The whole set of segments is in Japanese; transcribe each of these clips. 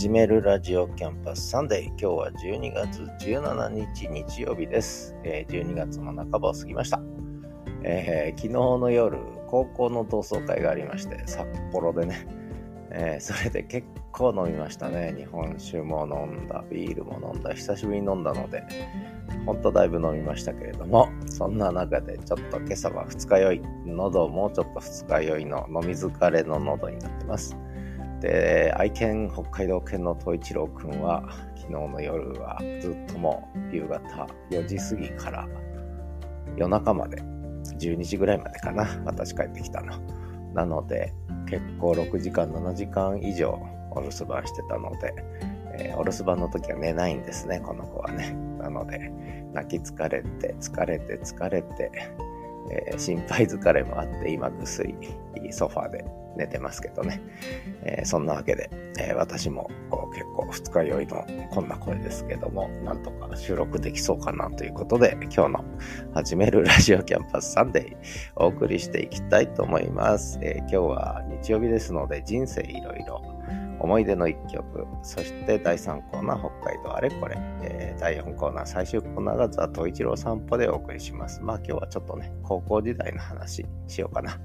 はじめるラジオキャンパスサンデー。今日は12月17日日曜日です。え、12月の半ばを過ぎました、えー、昨日の夜、高校の同窓会がありまして、札幌でね、えー、それで結構飲みましたね。日本酒も飲んだ、ビールも飲んだ、久しぶりに飲んだので、ほんとだいぶ飲みましたけれども、そんな中でちょっと今朝は二日酔い、喉もうちょっと二日酔いの飲み疲れの喉になってます。で、愛犬北海道犬の東一郎くんは、昨日の夜はずっともう夕方4時過ぎから夜中まで、12時ぐらいまでかな、私帰ってきたの。なので、結構6時間、7時間以上お留守番してたので、えー、お留守番の時は寝ないんですね、この子はね。なので、泣き疲れて、疲れて、疲れて、えー、心配疲れもあって、今ぐすいソファーで寝てますけどね。えー、そんなわけで、えー、私も結構二日酔いのこんな声ですけども、なんとか収録できそうかなということで、今日の始めるラジオキャンパスサンデーお送りしていきたいと思います。えー、今日は日曜日ですので、人生いろいろ思い出の一曲、そして第3コーナー北海道あれこれ、えー、第4コーナー最終コーナーがザ・トイチロー散歩でお送りします。まあ今日はちょっとね、高校時代の話しようかな。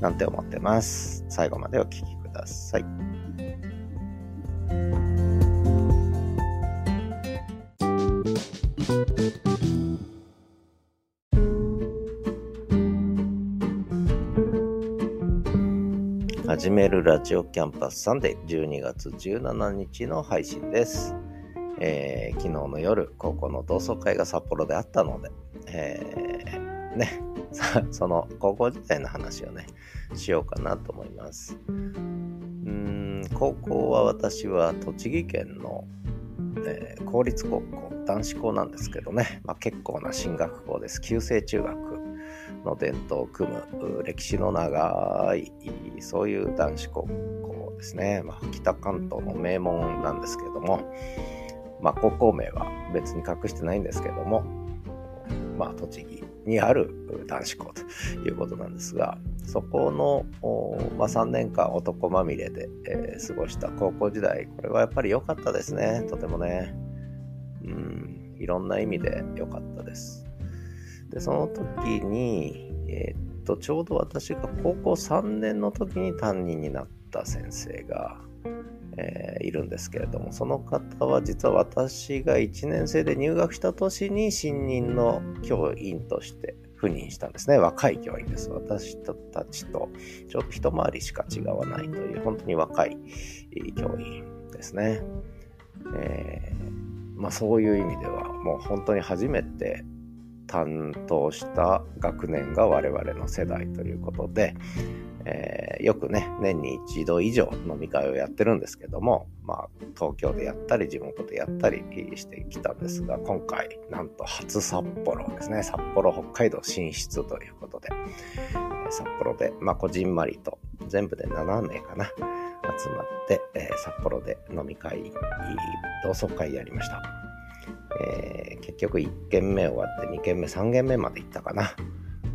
なんて思ってます。最後までお聴きください。始めるラジオキャンパスサンデー12月17日の配信です。えー、昨日の夜、高校の同窓会が札幌であったので、えー、ね、その高校時代の話をね、しようかなと思います。うん、高校は私は栃木県の、えー、公立高校、男子校なんですけどね、まあ、結構な進学校です。旧制中学の伝統を組む歴史の長い、そういう男子高校ですね。まあ、北関東の名門なんですけども、まあ、高校名は別に隠してないんですけども、まあ、栃木にある男子校ということなんですが、そこの、まあ、3年間男まみれで、えー、過ごした高校時代、これはやっぱり良かったですね、とてもね。うん、いろんな意味で良かったです。で、その時に、えー、っと、ちょうど私が高校3年の時に担任になった先生が、えー、いるんですけれども、その方は実は私が1年生で入学した年に新任の教員として赴任したんですね。若い教員です。私たちとちょっと一回りしか違わないという、本当に若い教員ですね。えー、まあそういう意味では、もう本当に初めて担当した学年が我々の世代ということで、えー、よくね、年に一度以上飲み会をやってるんですけども、まあ、東京でやったり、地元でやったりしてきたんですが、今回、なんと初札幌ですね。札幌、北海道進出ということで、札幌で、まあ、こじんまりと、全部で7名かな、集まって、えー、札幌で飲み会、同窓会やりました。えー、結局1軒目終わって2軒目、3軒目まで行ったかな。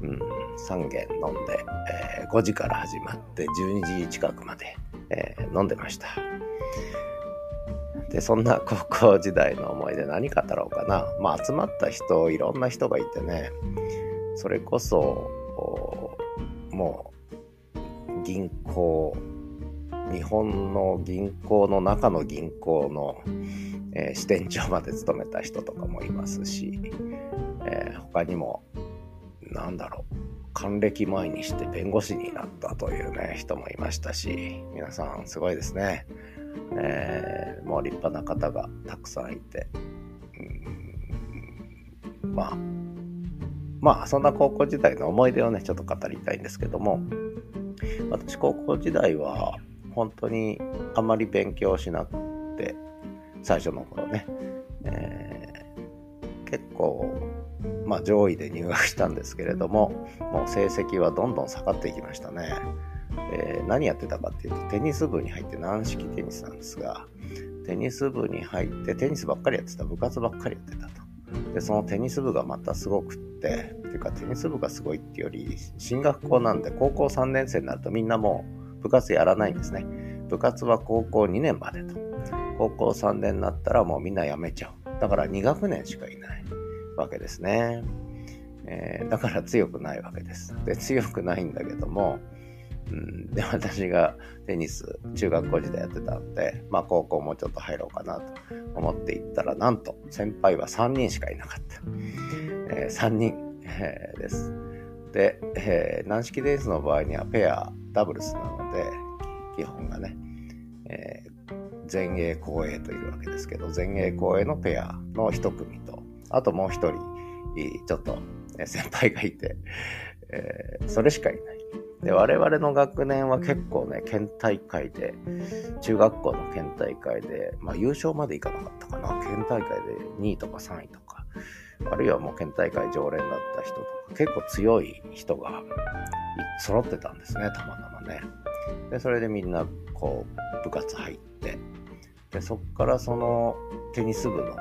うん、3軒飲んで、えー、5時から始まって12時近くまで、えー、飲んでました。で、そんな高校時代の思い出何語ろうかな。まあ集まった人、いろんな人がいてね、それこそ、もう銀行、日本の銀行の中の銀行の、えー、支店長まで務めた人とかもいますし、えー、他にもなんだろう、還暦前にして弁護士になったというね、人もいましたし、皆さんすごいですね。えー、もう立派な方がたくさんいて、うん、まあ、まあ、そんな高校時代の思い出をね、ちょっと語りたいんですけども、私高校時代は本当にあまり勉強しなくて、最初の頃ね、えー、結構まあ、上位で入学したんですけれども、もう成績はどんどん下がっていきましたね。えー、何やってたかっていうと、テニス部に入って軟式テニスなんですが、テニス部に入ってテニスばっかりやってた、部活ばっかりやってたと。で、そのテニス部がまたすごくって、っていうかテニス部がすごいっていうより、進学校なんで高校3年生になるとみんなもう部活やらないんですね。部活は高校2年までと。高校3年になったらもうみんな辞めちゃう。だから2学年しかいないわけですね。えー、だから強くないわけです。で、強くないんだけども、うん、で、私がテニス、中学校時代やってたんで、まあ高校もちょっと入ろうかなと思って行ったら、なんと先輩は3人しかいなかった。えー、3人、えー、です。で、えー、軟式テニスの場合にはペア、ダブルスなので、基本がね、えー、前衛後衛といるわけですけど、前衛後衛のペアの一組と、あともう一人、ちょっと先輩がいて、えー、それしかいない。で、我々の学年は結構ね、県大会で、中学校の県大会で、まあ優勝までいかなかったかな。県大会で2位とか3位とか、あるいはもう県大会常連だった人とか、結構強い人が揃ってたんですね、たまたまね。で、それでみんな、こう、部活入って、で、そっからそのテニス部の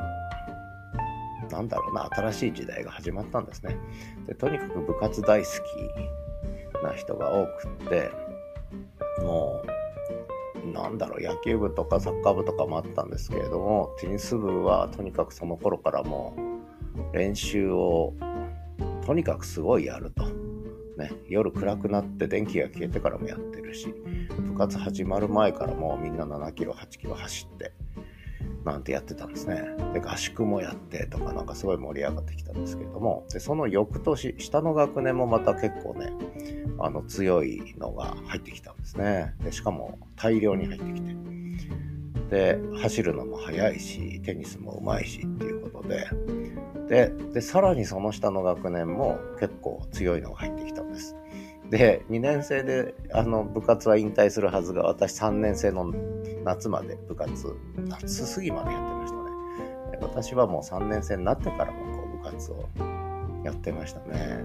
なんだろうな、新しい時代が始まったんですね。でとにかく部活大好きな人が多くって、もう、なんだろう、野球部とかサッカー部とかもあったんですけれども、テニス部はとにかくその頃からもう練習をとにかくすごいやると。ね、夜暗くなって電気が消えてからもやってるし、部活始まる前からもうみんな7キロ、8キロ走って、なんてやってたんですね。で、合宿もやってとかなんかすごい盛り上がってきたんですけれども、で、その翌年、下の学年もまた結構ね、あの強いのが入ってきたんですね。で、しかも大量に入ってきて。で、走るのも速いし、テニスも上手いしっていうことで、で、で、さらにその下の学年も結構強いのが入ってきたんです。で、2年生であの部活は引退するはずが、私3年生の夏まで部活、夏過ぎまでやってましたね。私はもう3年生になってからもこう部活をやってましたね。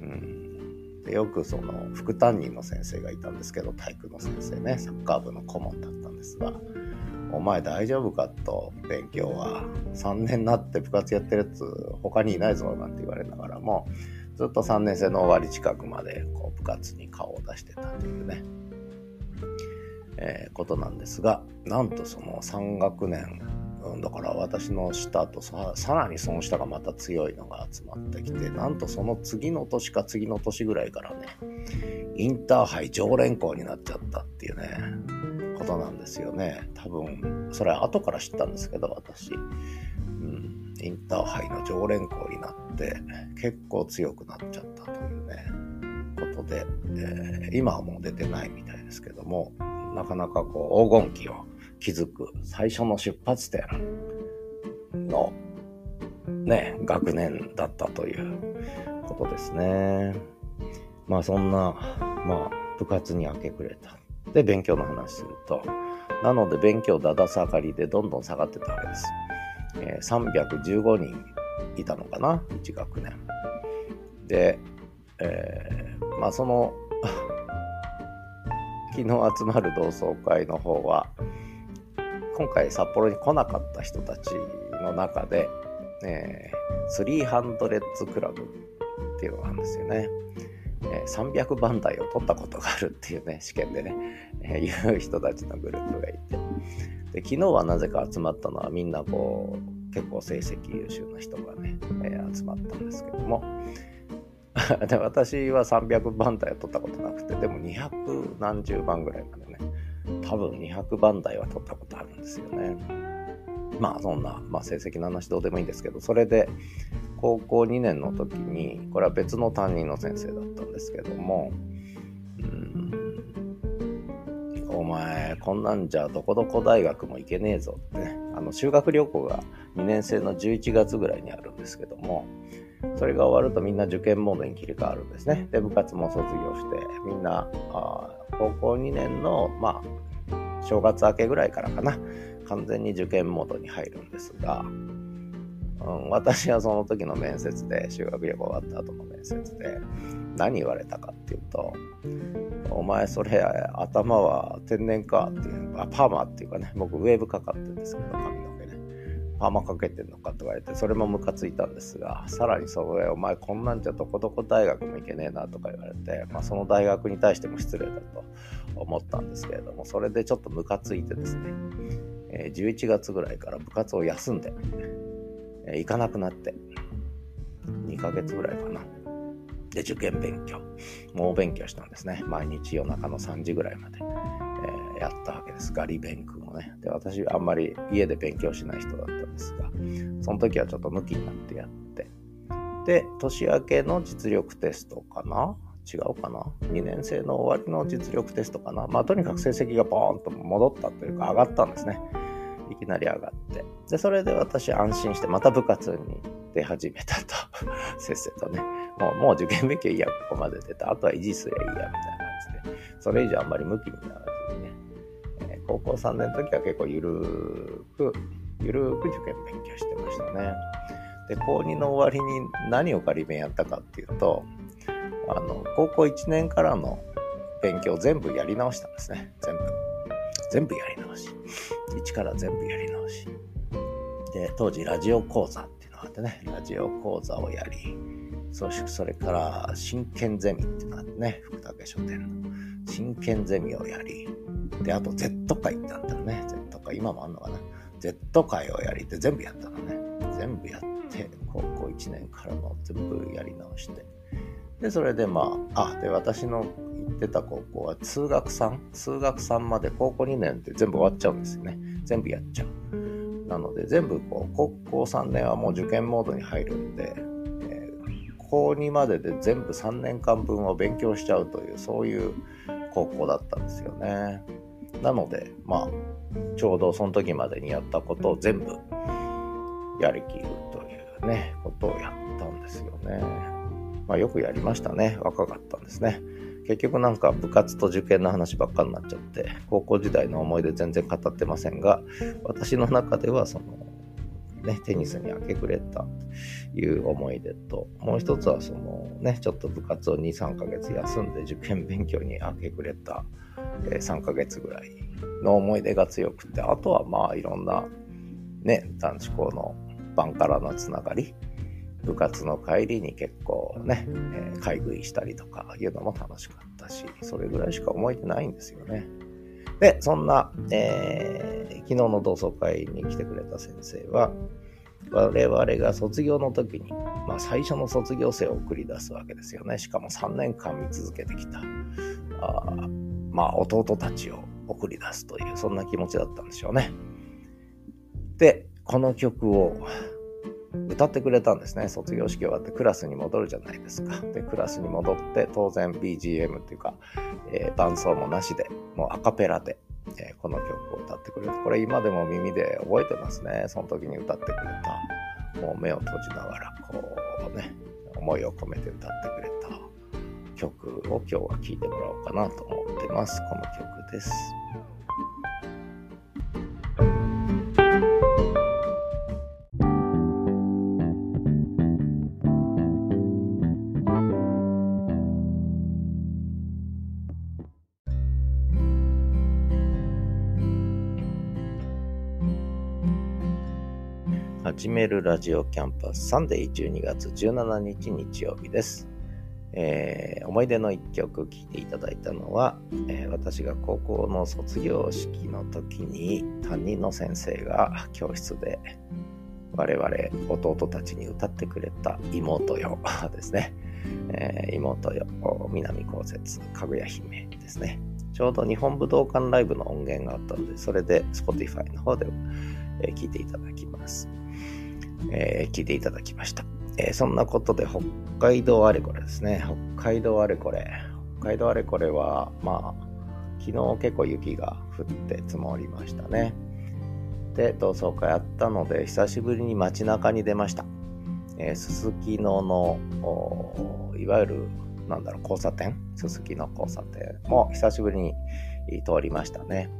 うん、でよくその副担任の先生がいたんですけど、体育の先生ね、サッカー部の顧問だったんですが、お前大丈夫かと、勉強は。3年になって部活やってるやつ他にいないぞなんて言われながらも、ずっと3年生の終わり近くまでこう部活に顔を出してたというね、えー、ことなんですが、なんとその3学年、うん、だから私の下とささらにその下がまた強いのが集まってきて、なんとその次の年か次の年ぐらいからね、インターハイ常連校になっちゃったっていうね、ことなんですよね。多分、それは後から知ったんですけど、私。うんインターハイの常連校になって結構強くなっちゃったというねことで、えー、今はもう出てないみたいですけどもなかなかこう黄金期を築く最初の出発点のね学年だったということですねまあそんなまあ部活に明け暮れたで勉強の話するとなので勉強だだ下がりでどんどん下がってたわけですえ315人いたのかな、1学年。で、えー、まあその 昨日集まる同窓会の方は、今回札幌に来なかった人たちの中で、えー、300クラブっていうのがあるんですよね。え、300番台を取ったことがあるっていうね、試験でね、えー、いう人たちのグループがいて。で、昨日はなぜか集まったのはみんなこう、結構成績優秀な人がね、えー、集まったんですけども、で私は300番台は取ったことなくて、でも200何十番ぐらいまでね、多分200番台は取ったことあるんですよね。まあそんな、まあ、成績の話どうでもいいんですけど、それで高校2年の時に、これは別の担任の先生だったんですけども、お前、こんなんじゃどこどこ大学も行けねえぞって、あの修学旅行が2年生の11月ぐらいにあるんですけども、それが終わるとみんな受験モードに切り替わるんですね。で、部活も卒業して、みんな、あ高校2年の、まあ、正月明けぐらいからかな、完全に受験モードに入るんですが、うん、私はその時の面接で、修学旅行終わった後の面接で、何言われたかっていうと、お前それ頭は天然かっていう、あパーマっていうかね、僕ウェーブかかってるんですけど、髪の毛ね。パーマかけてんのかと言われて、それもムカついたんですが、さらにそれ、お前こんなんじゃどこどこ大学も行けねえなとか言われて、まあ、その大学に対しても失礼だと思ったんですけれども、それでちょっとムカついてですね、え、11月ぐらいから部活を休んで、え、行かなくなって、2ヶ月ぐらいかな。で、受験勉強。猛勉強したんですね。毎日夜中の3時ぐらいまで、え、やったわけです。ガリ勉君をね。で、私、あんまり家で勉強しない人だったんですが、その時はちょっと向きになってやって、で、年明けの実力テストかな違うかな ?2 年生の終わりの実力テストかな？まあ、とにかく成績がボーンと戻ったというか、上がったんですね。いきなり上がって。で、それで私安心して、また部活に出始めたと。せっせとね。もう、もう受験勉強いいや、ここまで出た。あとは維持すりゃいいや、みたいな感じで。それ以上あんまり向きにならずにね。えー、高校3年の時は結構ゆるーく、ゆるーく受験勉強してましたね。で、高2の終わりに何を仮勉やったかっていうと、あの、高校1年からの勉強全部やり直したんですね。全部。全部やり直し。一から全部やり直し。で、当時ラジオ講座っていうのがあってね、ラジオ講座をやり、そしてそれから真剣ゼミっていうのがあってね、福武書店の真剣ゼミをやり、で、あと Z 会ってあったのね、Z 会、今もあんのかな。Z 会をやりって全部やったのね。全部やって、高校1年からの全部やり直して。で、それでまあ、あ、で、私の行ってた高校は通学3、数学3まで高校2年って全部終わっちゃうんですよね。全部やっちゃう。なので全部こう高校3年はもう受験モードに入るんで、えー、高2までで全部3年間分を勉強しちゃうというそういう高校だったんですよね。なのでまあちょうどその時までにやったことを全部やりきるというねことをやったんですよね。まあよくやりましたね。若かったんですね。結局なんか部活と受験の話ばっかになっちゃって、高校時代の思い出全然語ってませんが、私の中ではその、ね、テニスに明け暮れたという思い出と、もう一つはそのね、ちょっと部活を2、3ヶ月休んで受験勉強に明け暮れた、え3ヶ月ぐらいの思い出が強くて、あとはまあいろんなね、男子校の晩からのつながり、部活の帰りに結構ね、えー、買い食いしたりとかいうのも楽しかったし、それぐらいしか思えてないんですよね。で、そんな、えー、昨日の同窓会に来てくれた先生は、我々が卒業の時に、まあ、最初の卒業生を送り出すわけですよね。しかも3年間見続けてきた、あまあ、弟たちを送り出すという、そんな気持ちだったんでしょうね。で、この曲を歌ってくれたんですね。卒業式終わってクラスに戻るじゃないですか。で、クラスに戻って当然 BGM っていうか、えー、伴奏もなしで、もうアカペラで、えー、この曲を歌ってくれて、これ今でも耳で覚えてますね。その時に歌ってくれた。もう目を閉じながら、こうね、思いを込めて歌ってくれた曲を今日は聴いてもらおうかなと思ってます。この曲です。始めるラジオキャンパスサンデー12月17日日曜日です。えー、思い出の一曲聴いていただいたのは、えー、私が高校の卒業式の時に担任の先生が教室で我々生徒たちに歌ってくれた妹よ ですね。えー、妹よ、南こうせつ、かぐや姫ですね。ちょうど日本武道館ライブの音源があったので、それで Spotify の方で、えー、いていただきます。え、聞いていただきました。え、そんなことで北海道あれこれですね。北海道あれこれ。北海道あれこれは、まあ、昨日結構雪が降って積もりましたね。で、同窓会あったので、久しぶりに街中に出ました。えすすきのの、いわゆる、なんだろう、交差点？すすきの交差点も久しぶりに通りましたね。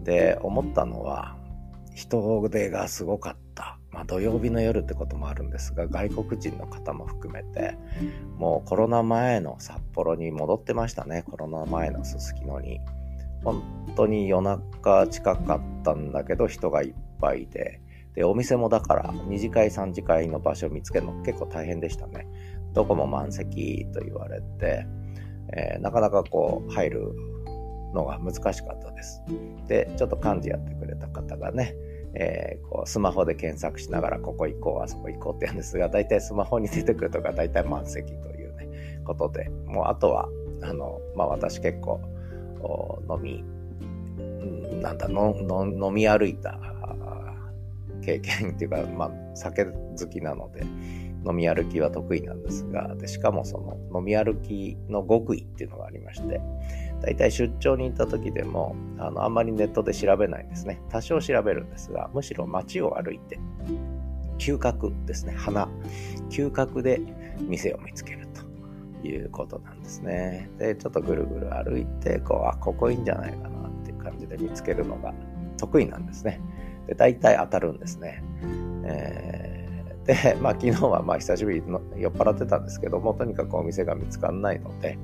で、思ったのは、人手がすごかった。まあ、土曜日の夜ってこともあるんですが外国人の方も含めてもうコロナ前の札幌に戻ってましたねコロナ前のすすきのに本当に夜中近かったんだけど人がいっぱいでで、お店もだから2次会3次会の場所を見つけるの結構大変でしたね。どこも満席と言われて、えー、なかなかこう入るのが難しかったです。で、ちょっと幹事やってくれた方がね、えー、こうスマホで検索しながらここ行こう、あそこ行こうって言うんですが、大体スマホに出てくるとか大体満席というね、ことで、もうあとは、あの、まあ私結構飲み、なんだ、飲み歩いた経験っていうか、まあ酒好きなので、飲み歩きは得意なんですが、でしかもその飲み歩きの極意っていうのがありまして、大体出張に行った時でもあのあんまりネットで調べないんですね。多少調べるんですが、むしろ街を歩いて、嗅覚ですね、花、嗅覚で店を見つけるということなんですね。で、ちょっとぐるぐる歩いて、こう、あ、ここいいんじゃないかなっていう感じで見つけるのが得意なんですね。で、大体当たるんですね。えーで、まあ昨日はまあ久しぶりに酔っ払ってたんですけども、とにかくお店が見つかんないので、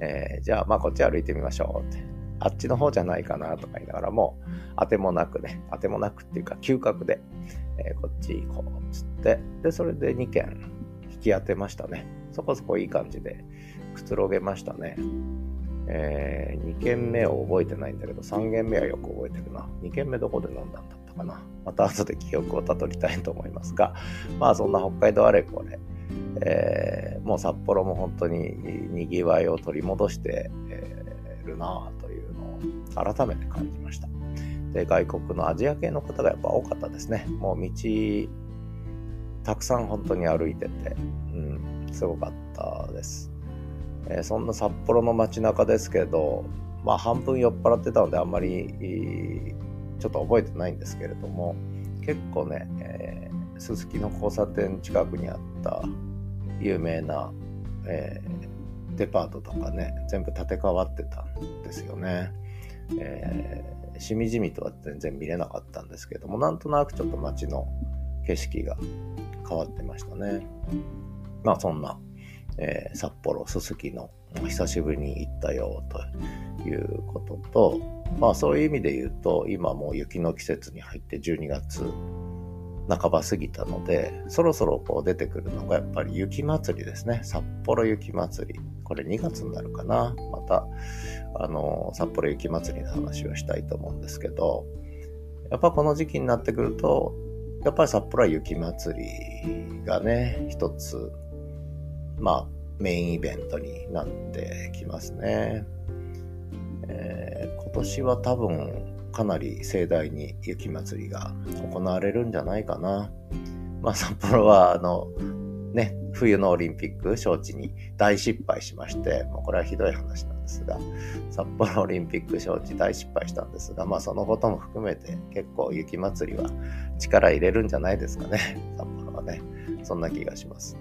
えー、じゃあまあこっち歩いてみましょうって。あっちの方じゃないかなとか言いながらも、当てもなくね、当てもなくっていうか嗅覚で、えー、こっち行こうっつって、で、それで2件引き当てましたね。そこそこいい感じでくつろげましたね。えー、2軒目を覚えてないんだけど、3軒目はよく覚えてるな。2軒目どこで飲んだんだったかな。また後で記憶をたどりたいと思いますが、まあそんな北海道あれこれ、えー、もう札幌も本当に賑わいを取り戻してえるなというのを改めて感じました。で、外国のアジア系の方がやっぱ多かったですね。もう道、たくさん本当に歩いてて、うん、すごかったです。えー、そんな札幌の街中ですけど、まあ半分酔っ払ってたのであんまりちょっと覚えてないんですけれども、結構ね、えー、すすきの交差点近くにあった有名な、えー、デパートとかね、全部建て替わってたんですよね。えー、しみじみとは全然見れなかったんですけども、なんとなくちょっと街の景色が変わってましたね。まあそんな、えー、札幌すすきの久しぶりに行ったよということと、まあそういう意味で言うと、今もう雪の季節に入って12月半ば過ぎたので、そろそろこう出てくるのがやっぱり雪祭りですね。札幌雪祭り。これ2月になるかな。また、あの、札幌雪祭りの話をしたいと思うんですけど、やっぱこの時期になってくると、やっぱり札幌は雪祭りがね、一つ、まあ、メインイベントになってきますね。えー、今年は多分かなり盛大に雪まつりが行われるんじゃないかな。まあ札幌はあのね、冬のオリンピック招致に大失敗しまして、もうこれはひどい話なんですが、札幌オリンピック招致大失敗したんですが、まあそのことも含めて結構雪まつりは力入れるんじゃないですかね、札幌はね。そんな気がします。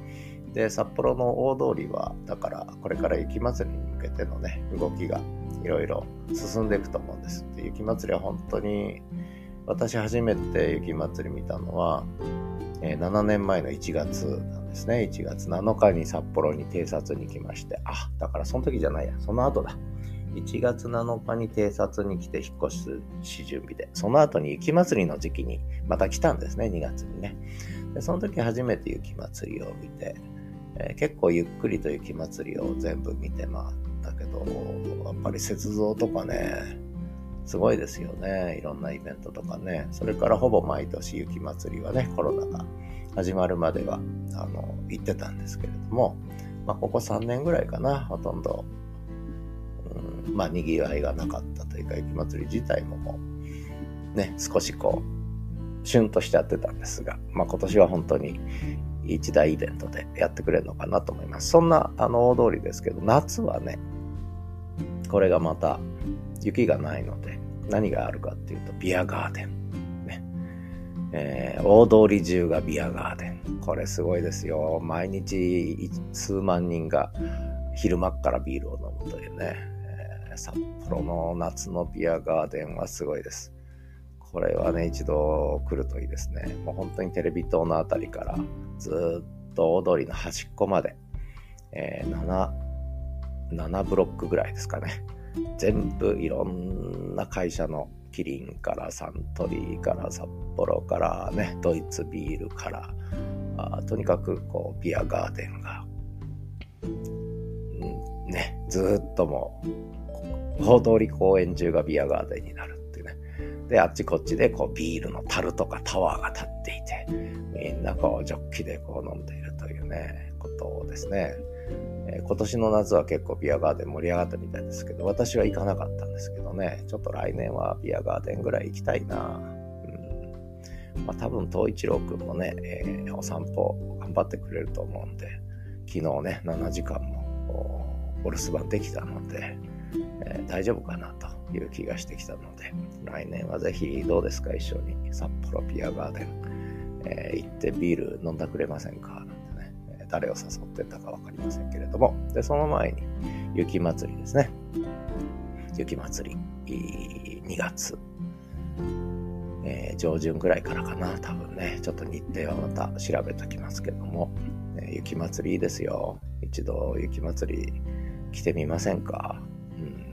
で、札幌の大通りは、だからこれから雪まつりにけてのね、動きがいろいろ進んでいくと思うんです。で雪まつりは本当に、私初めて雪まつり見たのは、えー、7年前の1月なんですね。1月7日に札幌に偵察に来まして、あ、だからその時じゃないや、その後だ。1月7日に偵察に来て引っ越し準備で、その後に雪まつりの時期にまた来たんですね、2月にね。でその時初めて雪まつりを見て、えー、結構ゆっくりと雪まつりを全部見て回ったけど、やっぱり雪像とかね、すごいですよね。いろんなイベントとかね。それからほぼ毎年雪まつりはね、コロナが始まるまでは、あの、行ってたんですけれども、まあ、ここ3年ぐらいかな、ほとんど、うん、まあ、賑わいがなかったというか、雪まつり自体ももう、ね、少しこう、シュンとしちゃってたんですが、まあ、今年は本当に一大イベントでやってくれるのかなと思います。そんな、あの、大通りですけど、夏はね、これがまた雪がないので、何があるかっていうと、ビアガーデン。ね。えー、大通り中がビアガーデン。これすごいですよ。毎日数万人が昼間からビールを飲むというね。え、札幌の夏のビアガーデンはすごいです。これはね、一度来るといいですね。もう本当にテレビ塔のあたりからずっと大通りの端っこまで、えー、7、7ブロックぐらいですかね。全部いろんな会社のキリンからサントリーから札幌からね、ドイツビールから、あとにかくこうビアガーデンが、うん、ね、ずっともう、大通り公園中がビアガーデンになるっていうね。で、あっちこっちでこうビールの樽とかタワーが立っていて、みんなこうジョッキでこう飲んでいるというね、ことをですね。ー、今年の夏は結構ビアガーデン盛り上がったみたいですけど、私は行かなかったんですけどね、ちょっと来年はビアガーデンぐらい行きたいな。うん。まあ多分、東一郎くんもね、えー、お散歩頑張ってくれると思うんで、昨日ね、7時間もお留守番できたので、えー、大丈夫かなという気がしてきたので、来年はぜひどうですか、一緒に札幌ビアガーデン、え、行ってビール飲んだくれませんか？誰を誘ってたか分かりませんけれども、で、その前に、雪祭りですね。雪祭り、2月、えー、上旬ぐらいからかな、多分ね、ちょっと日程はまた調べときますけども、えー、雪祭りいいですよ。一度雪祭り来てみませんか？うん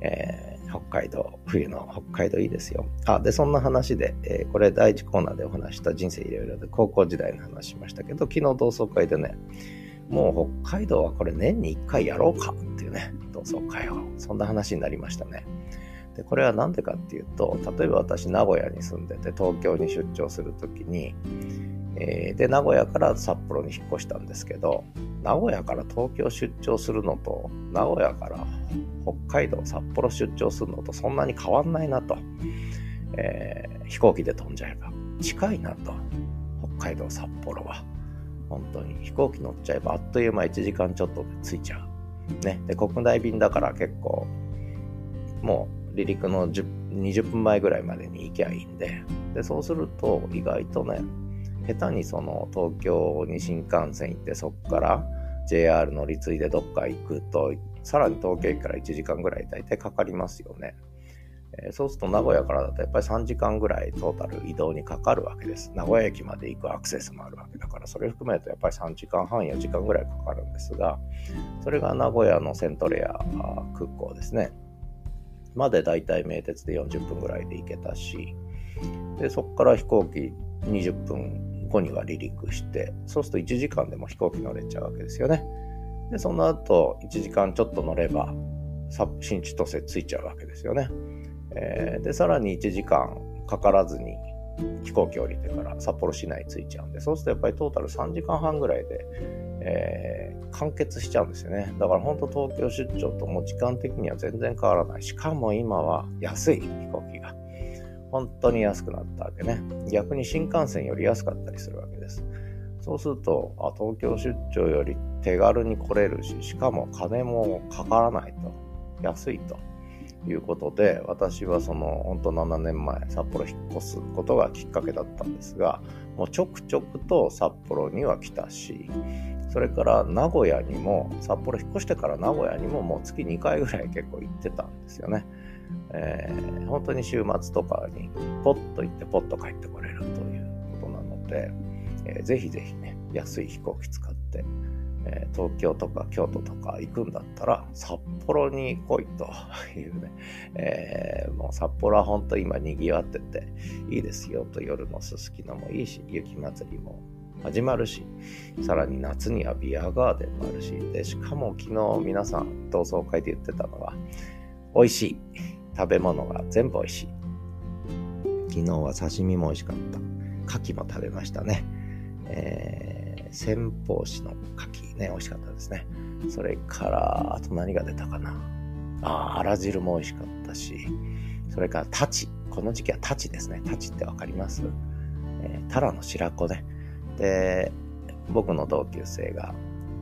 えー、北海道、冬の北海道いいですよ。あ、で、そんな話で、えー、これ第1コーナーでお話した人生いろいろで高校時代の話しましたけど、昨日同窓会でね、もう北海道はこれ年に1回やろうかっていうね、同窓会を。そんな話になりましたね。で、これは何でかっていうと、例えば私名古屋に住んでて東京に出張するときに、えー、で、名古屋から札幌に引っ越したんですけど、名古屋から東京出張するのと、名古屋から北海道、札幌出張するのとそんなに変わんないなと。えー、飛行機で飛んじゃえば近いなと。北海道、札幌は。本当に飛行機乗っちゃえばあっという間1時間ちょっとで着いちゃう。ね。で、国内便だから結構、もう離陸の20分前ぐらいまでに行きゃいいんで、で、そうすると意外とね、下手にその東京に新幹線行ってそこから JR 乗り継いでどっか行くとさらに東京駅から1時間ぐらい大体かかりますよね。えー、そうすると名古屋からだとやっぱり3時間ぐらいトータル移動にかかるわけです。名古屋駅まで行くアクセスもあるわけだから、それ含めるとやっぱり3時間半、4時間ぐらいかかるんですが、それが名古屋のセントレア空港ですね。までだいたい名鉄で40分ぐらいで行けたし、でそこから飛行機20分後には離陸して、そうすると1時間でも飛行機乗れちゃうわけですよね。で、その後、1時間ちょっと乗れば、新千歳着いちゃうわけですよね。えー、で、さらに1時間かからずに飛行機降りてから札幌市内着いちゃうんで、そうするとやっぱりトータル3時間半ぐらいで、えー、完結しちゃうんですよね。だから本当東京出張とも時間的には全然変わらない。しかも今は安い飛行機。本当に安くなったわけね。逆に新幹線より安かったりするわけです。そうすると、あ東京出張より手軽に来れるし、しかも金もかからないと。安いと。いうことで、私はその、本当7年前、札幌引っ越すことがきっかけだったんですが、もうちょくちょくと札幌には来たし、それから名古屋にも、札幌引っ越してから名古屋にももう月2回ぐらい結構行ってたんですよね。えー、本当に週末とかにポッと行ってポッと帰ってこれるということなので、えー、ぜひぜひね、安い飛行機使って、えー、東京とか京都とか行くんだったら、札幌に来いというね、えー、もう札幌は本当今賑わってていいですよと夜のすすきのもいいし、雪祭りも始まるし、さらに夏にはビアガーデンもあるし、で、しかも昨日皆さん同窓会で言ってたのは、美味しい。食べ物が全部美味しい。昨日は刺身も美味しかった。牡蠣も食べましたね。えー、先方市の牡蠣ね、美味しかったですね。それから、あと何が出たかな。ああ、あら汁も美味しかったし、それからタチ。この時期はタチですね。タチってわかります？えー、タラの白子ね。で、僕の同級生が、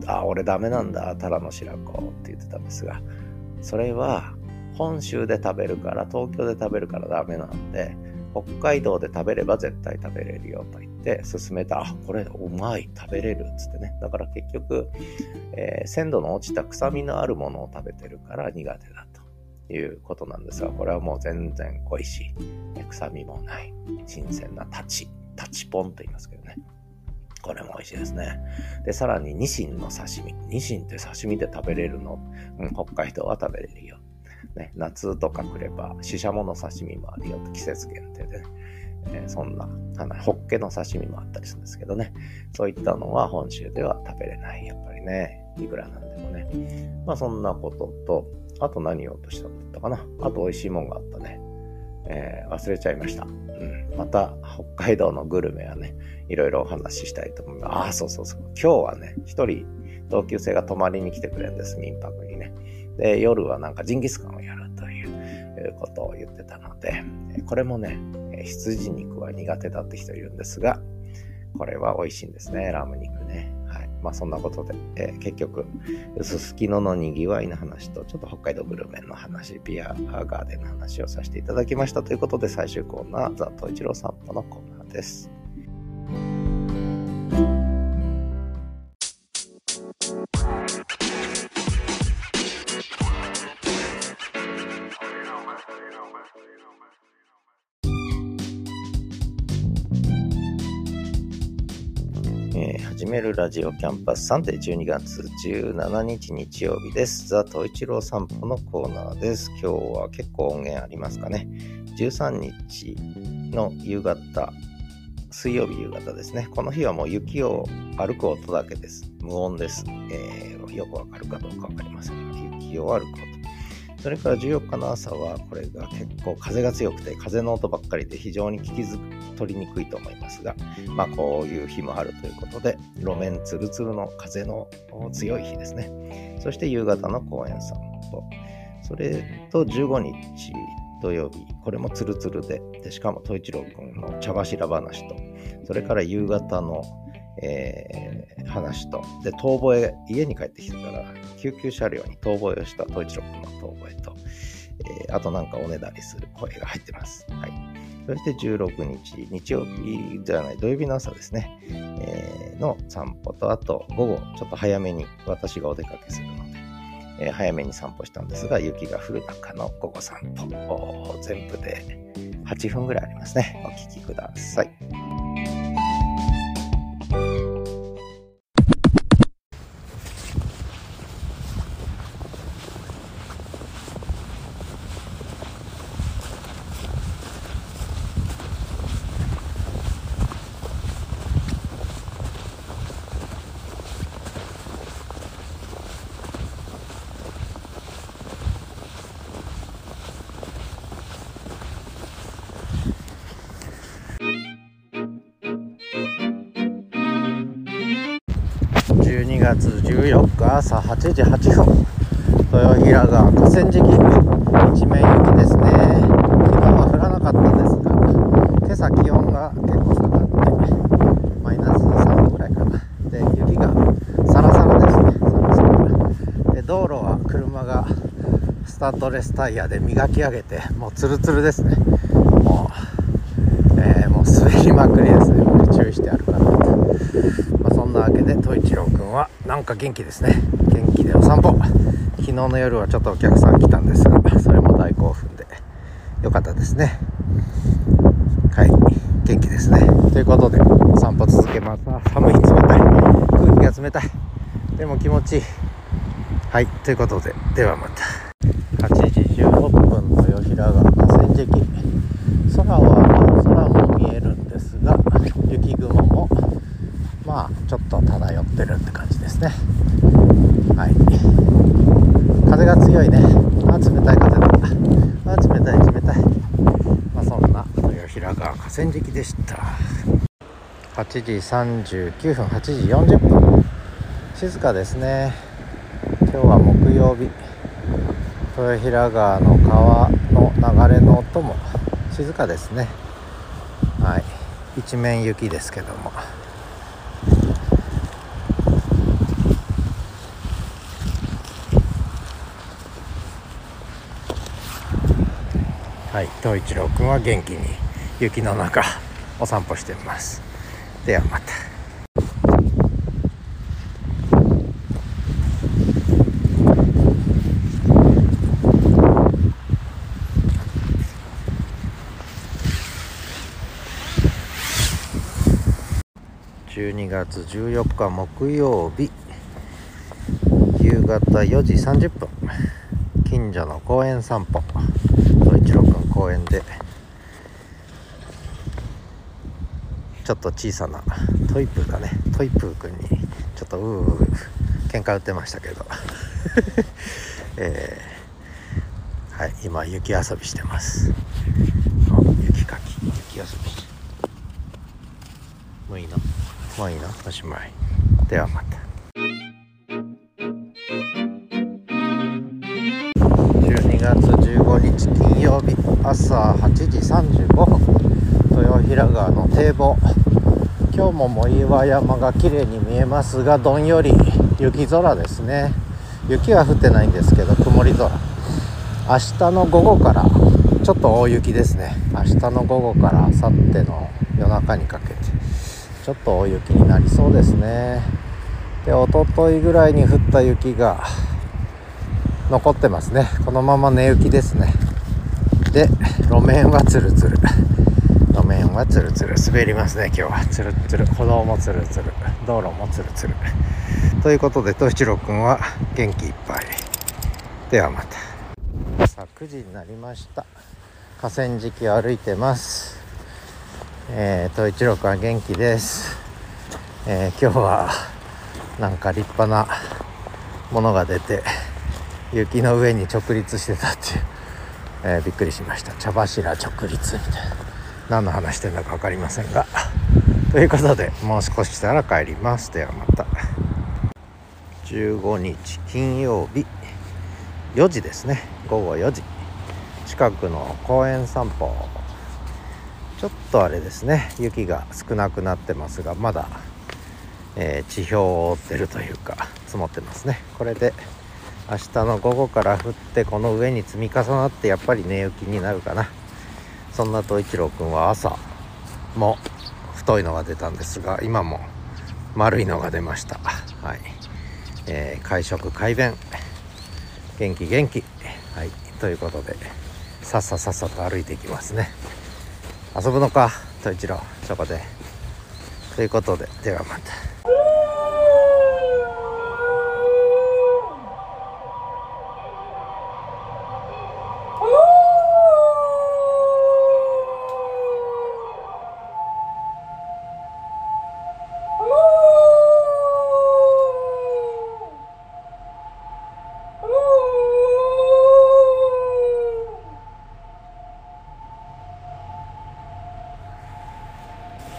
あ、俺ダメなんだ、タラの白子って言ってたんですが、それは本州で食べるから、東京で食べるからダメなんで、北海道で食べれば絶対食べれるよと言って勧めた、あ、これうまい、食べれるっつってね。だから結局、えー、鮮度の落ちた臭みのあるものを食べてるから苦手だということなんですが、これはもう全然恋しい。臭みもない。新鮮なタチ、タチポンと言いますけどね。これも美味しいですね。で、さらにニシンの刺身。ニシンって刺身で食べれるの、うん、北海道は食べれるよ。ね、夏とか来れば、シシャモの刺身もあるよと季節限定でね。えー、そんな、あの、ホッケの刺身もあったりするんですけどね。そういったのは本州では食べれない。やっぱりね、いくらなんでもね。まあそんなことと、あと何を落としたんだったかな。あと美味しいもんがあったね。えー、忘れちゃいました。うん。また北海道のグルメはね、いろいろお話ししたいと思います。ああ、そうそうそう。今日はね、一人同級生が泊まりに来てくれるんです、民泊に。で、夜はなんかジンギスカンをやるということを言ってたので、これもね、羊肉は苦手だって人いるんですが、これは美味しいんですね、ラム肉ね。はい。まあそんなことで、えー、結局、すすきののにぎわいの話と、ちょっと北海道グルメの話、ビアガーデンの話をさせていただきましたということで、最終コーナー、ザ・トイチロー散歩のコーナーです。え始めるラジオキャンパスサンデー12月17日日曜日です。ザ・トイチロー散歩のコーナーです。今日は結構音源ありますかね。13日の夕方、水曜日夕方ですね。この日はもう雪を歩く音だけです。無音です。えー、よくわかるかどうかわかりませんが、雪を歩く音。それから14日の朝は、これが結構風が強くて、風の音ばっかりで非常に聞き取りにくいと思いますが、まあこういう日もあるということで、路面ツルツルの風の強い日ですね。そして夕方の公園散歩。それと15日土曜日、これもツルツルで、でしかも、統一郎君の茶柱話と、それから夕方のえー、話と、で、遠吠え、家に帰ってきてから、救急車両に遠吠えをした統一郎君の遠吠えと、えー、あとなんかおねだりする声が入ってます。はい。そして16日、日曜日じゃない、土曜日の朝ですね、えー、の散歩と、あと午後、ちょっと早めに私がお出かけするので、えー、早めに散歩したんですが、雪が降る中の午後散歩、全部で8分ぐらいありますね。お聴きください。ドレスタイヤで磨き上げてもうツルツルですね。もう、えー、もう滑りまくりですね。注意して歩かないとんなわけで統一郎くんはなんか元気ですね。元気でお散歩。昨日の夜はちょっとお客さん来たんですがそれも大興奮でよかったですね。はい。元気ですね。ということでお散歩続けます。寒い冷たい。空気が冷たい。でも気持ちいい。はい。ということでではまた。分の吉平川河川敷空は空も見えるんですが雪雲もまあちょっと漂ってるって感じですね。はい。風が強いね。あ冷たい風だあ冷たい冷たい。まあそんな豊平川河川敷でした。8時39分8時40分。静かですね。今日は木曜日。豊平川の川の流れの音も静かですね。はい。一面雪ですけども。はい。東一郎くんは元気に雪の中お散歩してます。ではまた。12月14日木曜日夕方4時30分近所の公園散歩東一郎くん公園でちょっと小さなトイプーがねトイプーくんにちょっとうー喧嘩売ってましたけど えー、はい今雪遊びしてます。雪かき雪遊び。もういいのもういいのおしまい。ではまた。12月15日金曜日朝8時35分豊平川の堤防。今日も藻岩山が綺麗に見えますがどんより雪空ですね。雪は降ってないんですけど曇り空。明日の午後からちょっと大雪ですね。明日の午後から明後日の夜中にかけて。ちょっと大雪になりそうですね。で一昨日ぐらいに降った雪が残ってますね。このまま寝雪ですね。で路面はツルツル。路面はツルツル。滑りますね今日は。ツルツル。歩道もツルツル。道路もツルツル。ということでと一郎くんは元気いっぱい。ではまた。さあ9時になりました。河川敷歩いてます。えー、と一郎くんは元気です、えー、今日はなんか立派なものが出て雪の上に直立してたっていう、えー、びっくりしました。茶柱直立みたいな。何の話してんだか分かりませんが。ということでもう少ししたら帰ります。ではまた。15日金曜日。4時ですね。午後4時。近くの公園散歩。ちょっとあれですね。雪が少なくなってますがまだ、えー、地表を覆ってるというか積もってますね。これで明日の午後から降ってこの上に積み重なってやっぱり寝雪になるかな。そんな東一郎くんは朝も太いのが出たんですが今も丸いのが出ました。はい、えー、会食快便。元気元気。はい。ということでさっささっさと歩いていきますね。遊ぶのかと一郎そこでということでではまた。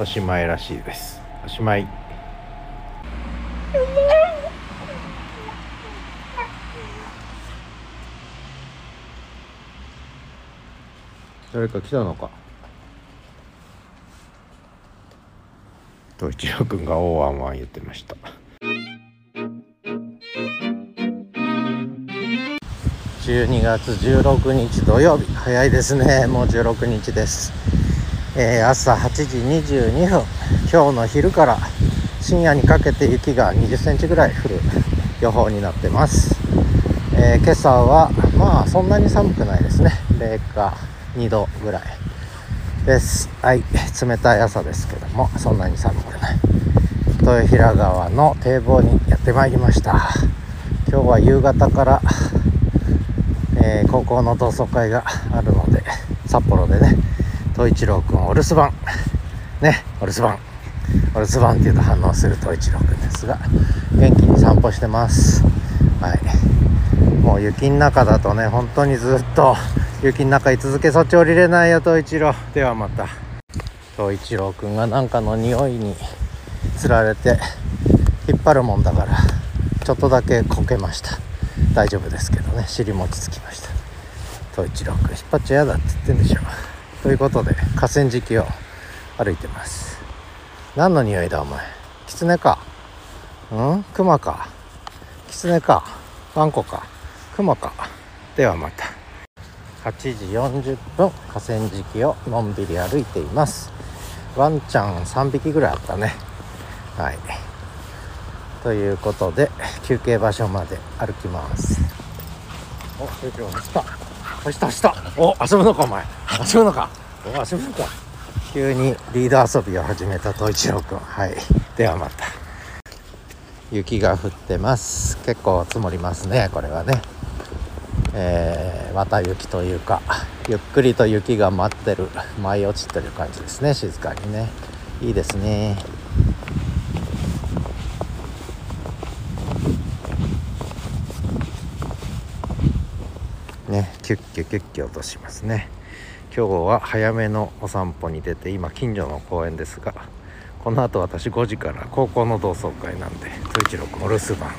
しまいらしいです。おしまい。誰か来たのか？と一郎君が「おーワンワン」言ってました。12月16日土曜日。早いですね。もう16日ですえー、朝8時22分今日の昼から深夜にかけて雪が20センチぐらい降る予報になってます、えー、今朝はまあそんなに寒くないですね。0か2度ぐらいです。はい冷たい朝ですけどもそんなに寒くない。豊平川の堤防にやってまいりました。今日は夕方から、えー、高校の同窓会があるので札幌でね東一郎くんお留守番。ねお留守番。お留守番っていうと反応する東一郎くんですが元気に散歩してます。はい。もう雪の中だとね本当にずっと雪の中居続けそっち降りれないよ東一郎ではまた東一郎くんがなんかの匂いにつられて引っ張るもんだからちょっとだけこけました。大丈夫ですけどね尻餅つきました。東一郎くん引っ張っちゃ嫌だって言ってんでしょ。ということで河川敷を歩いてます。何の匂いだお前？キツネか？うん？クマか？キツネか？ワンコか？クマか？ではまた。8時40分河川敷をのんびり歩いています。ワンちゃん3匹ぐらいあったね。はい。ということで休憩場所まで歩きます。お出てました。走った走ったお遊ぶのかお前。遊ぶのか。遊ぶのか。急にリード遊びを始めた東一郎くんはい。ではまた。雪が降ってます。結構積もりますねこれはね。えー、綿雪というかゆっくりと雪が待ってる舞い落ちてる感じですね静かにね。いいですね。ねキュッキュキュッキュ落としますね。今日は早めのお散歩に出て今近所の公園ですがこの後私5時から高校の同窓会なんで統一郎君お留守番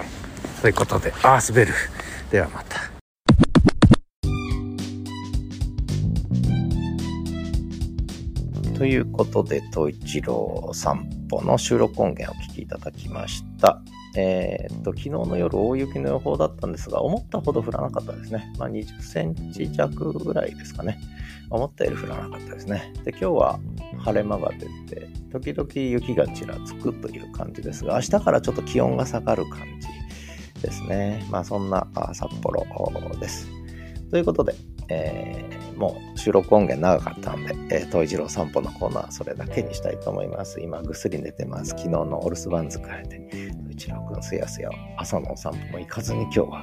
ということでああ滑るではまたということで、東一郎散歩の収録音源をお聞きいただきました。えー、っと、昨日の夜大雪の予報だったんですが、思ったほど降らなかったですね。まあ、20センチ弱ぐらいですかね。思ったより降らなかったですね。で、今日は晴れ間が出て、時々雪がちらつくという感じですが、明日からちょっと気温が下がる感じですね。まあ、そんな札幌です。ということで、えー、もう収録音源長かったんで、えー、トイジロー散歩のコーナーそれだけにしたいと思います。今ぐっすり寝てます。昨日のお留守番疲れて、トイジローくんすやすや朝のお散歩も行かずに今日は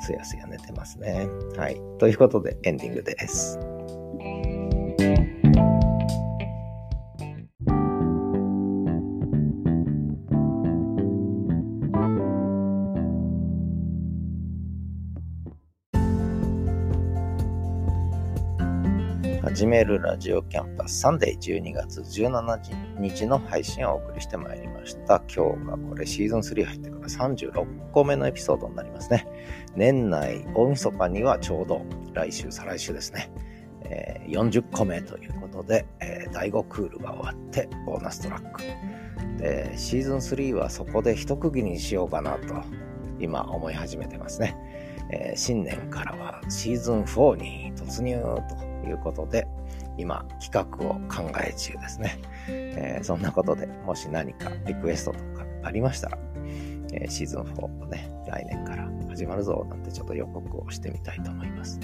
すやすや寝てますね。はい。ということでエンディングです。始めるラジオキャンパスサンデー12月17日の配信をお送りしてまいりました。今日がこれシーズン3入ってから36個目のエピソードになりますね。年内大晦日にはちょうど来週、再来週ですね。え、40個目ということで、え、第5クールが終わってボーナストラック。で、シーズン3はそこで一区切りにしようかなと今思い始めてますね。え、新年からはシーズン4に突入ということで、今企画を考え中ですね。えー、そんなことでもし何かリクエストとかありましたら、えー、シーズン4ね、来年から始まるぞなんてちょっと予告をしてみたいと思います。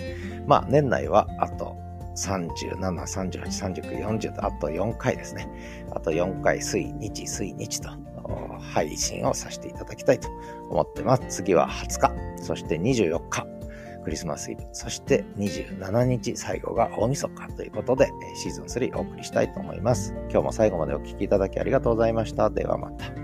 まあ年内はあと37、38、39、40とあと4回ですね。あと4回水日水日と配信をさせていただきたいと思ってます。次は20日、そして24日、クリスマスイブ、そして27日最後が大晦日ということで、シーズン3お送りしたいと思います。今日も最後までお聴きいただきありがとうございました。ではまた。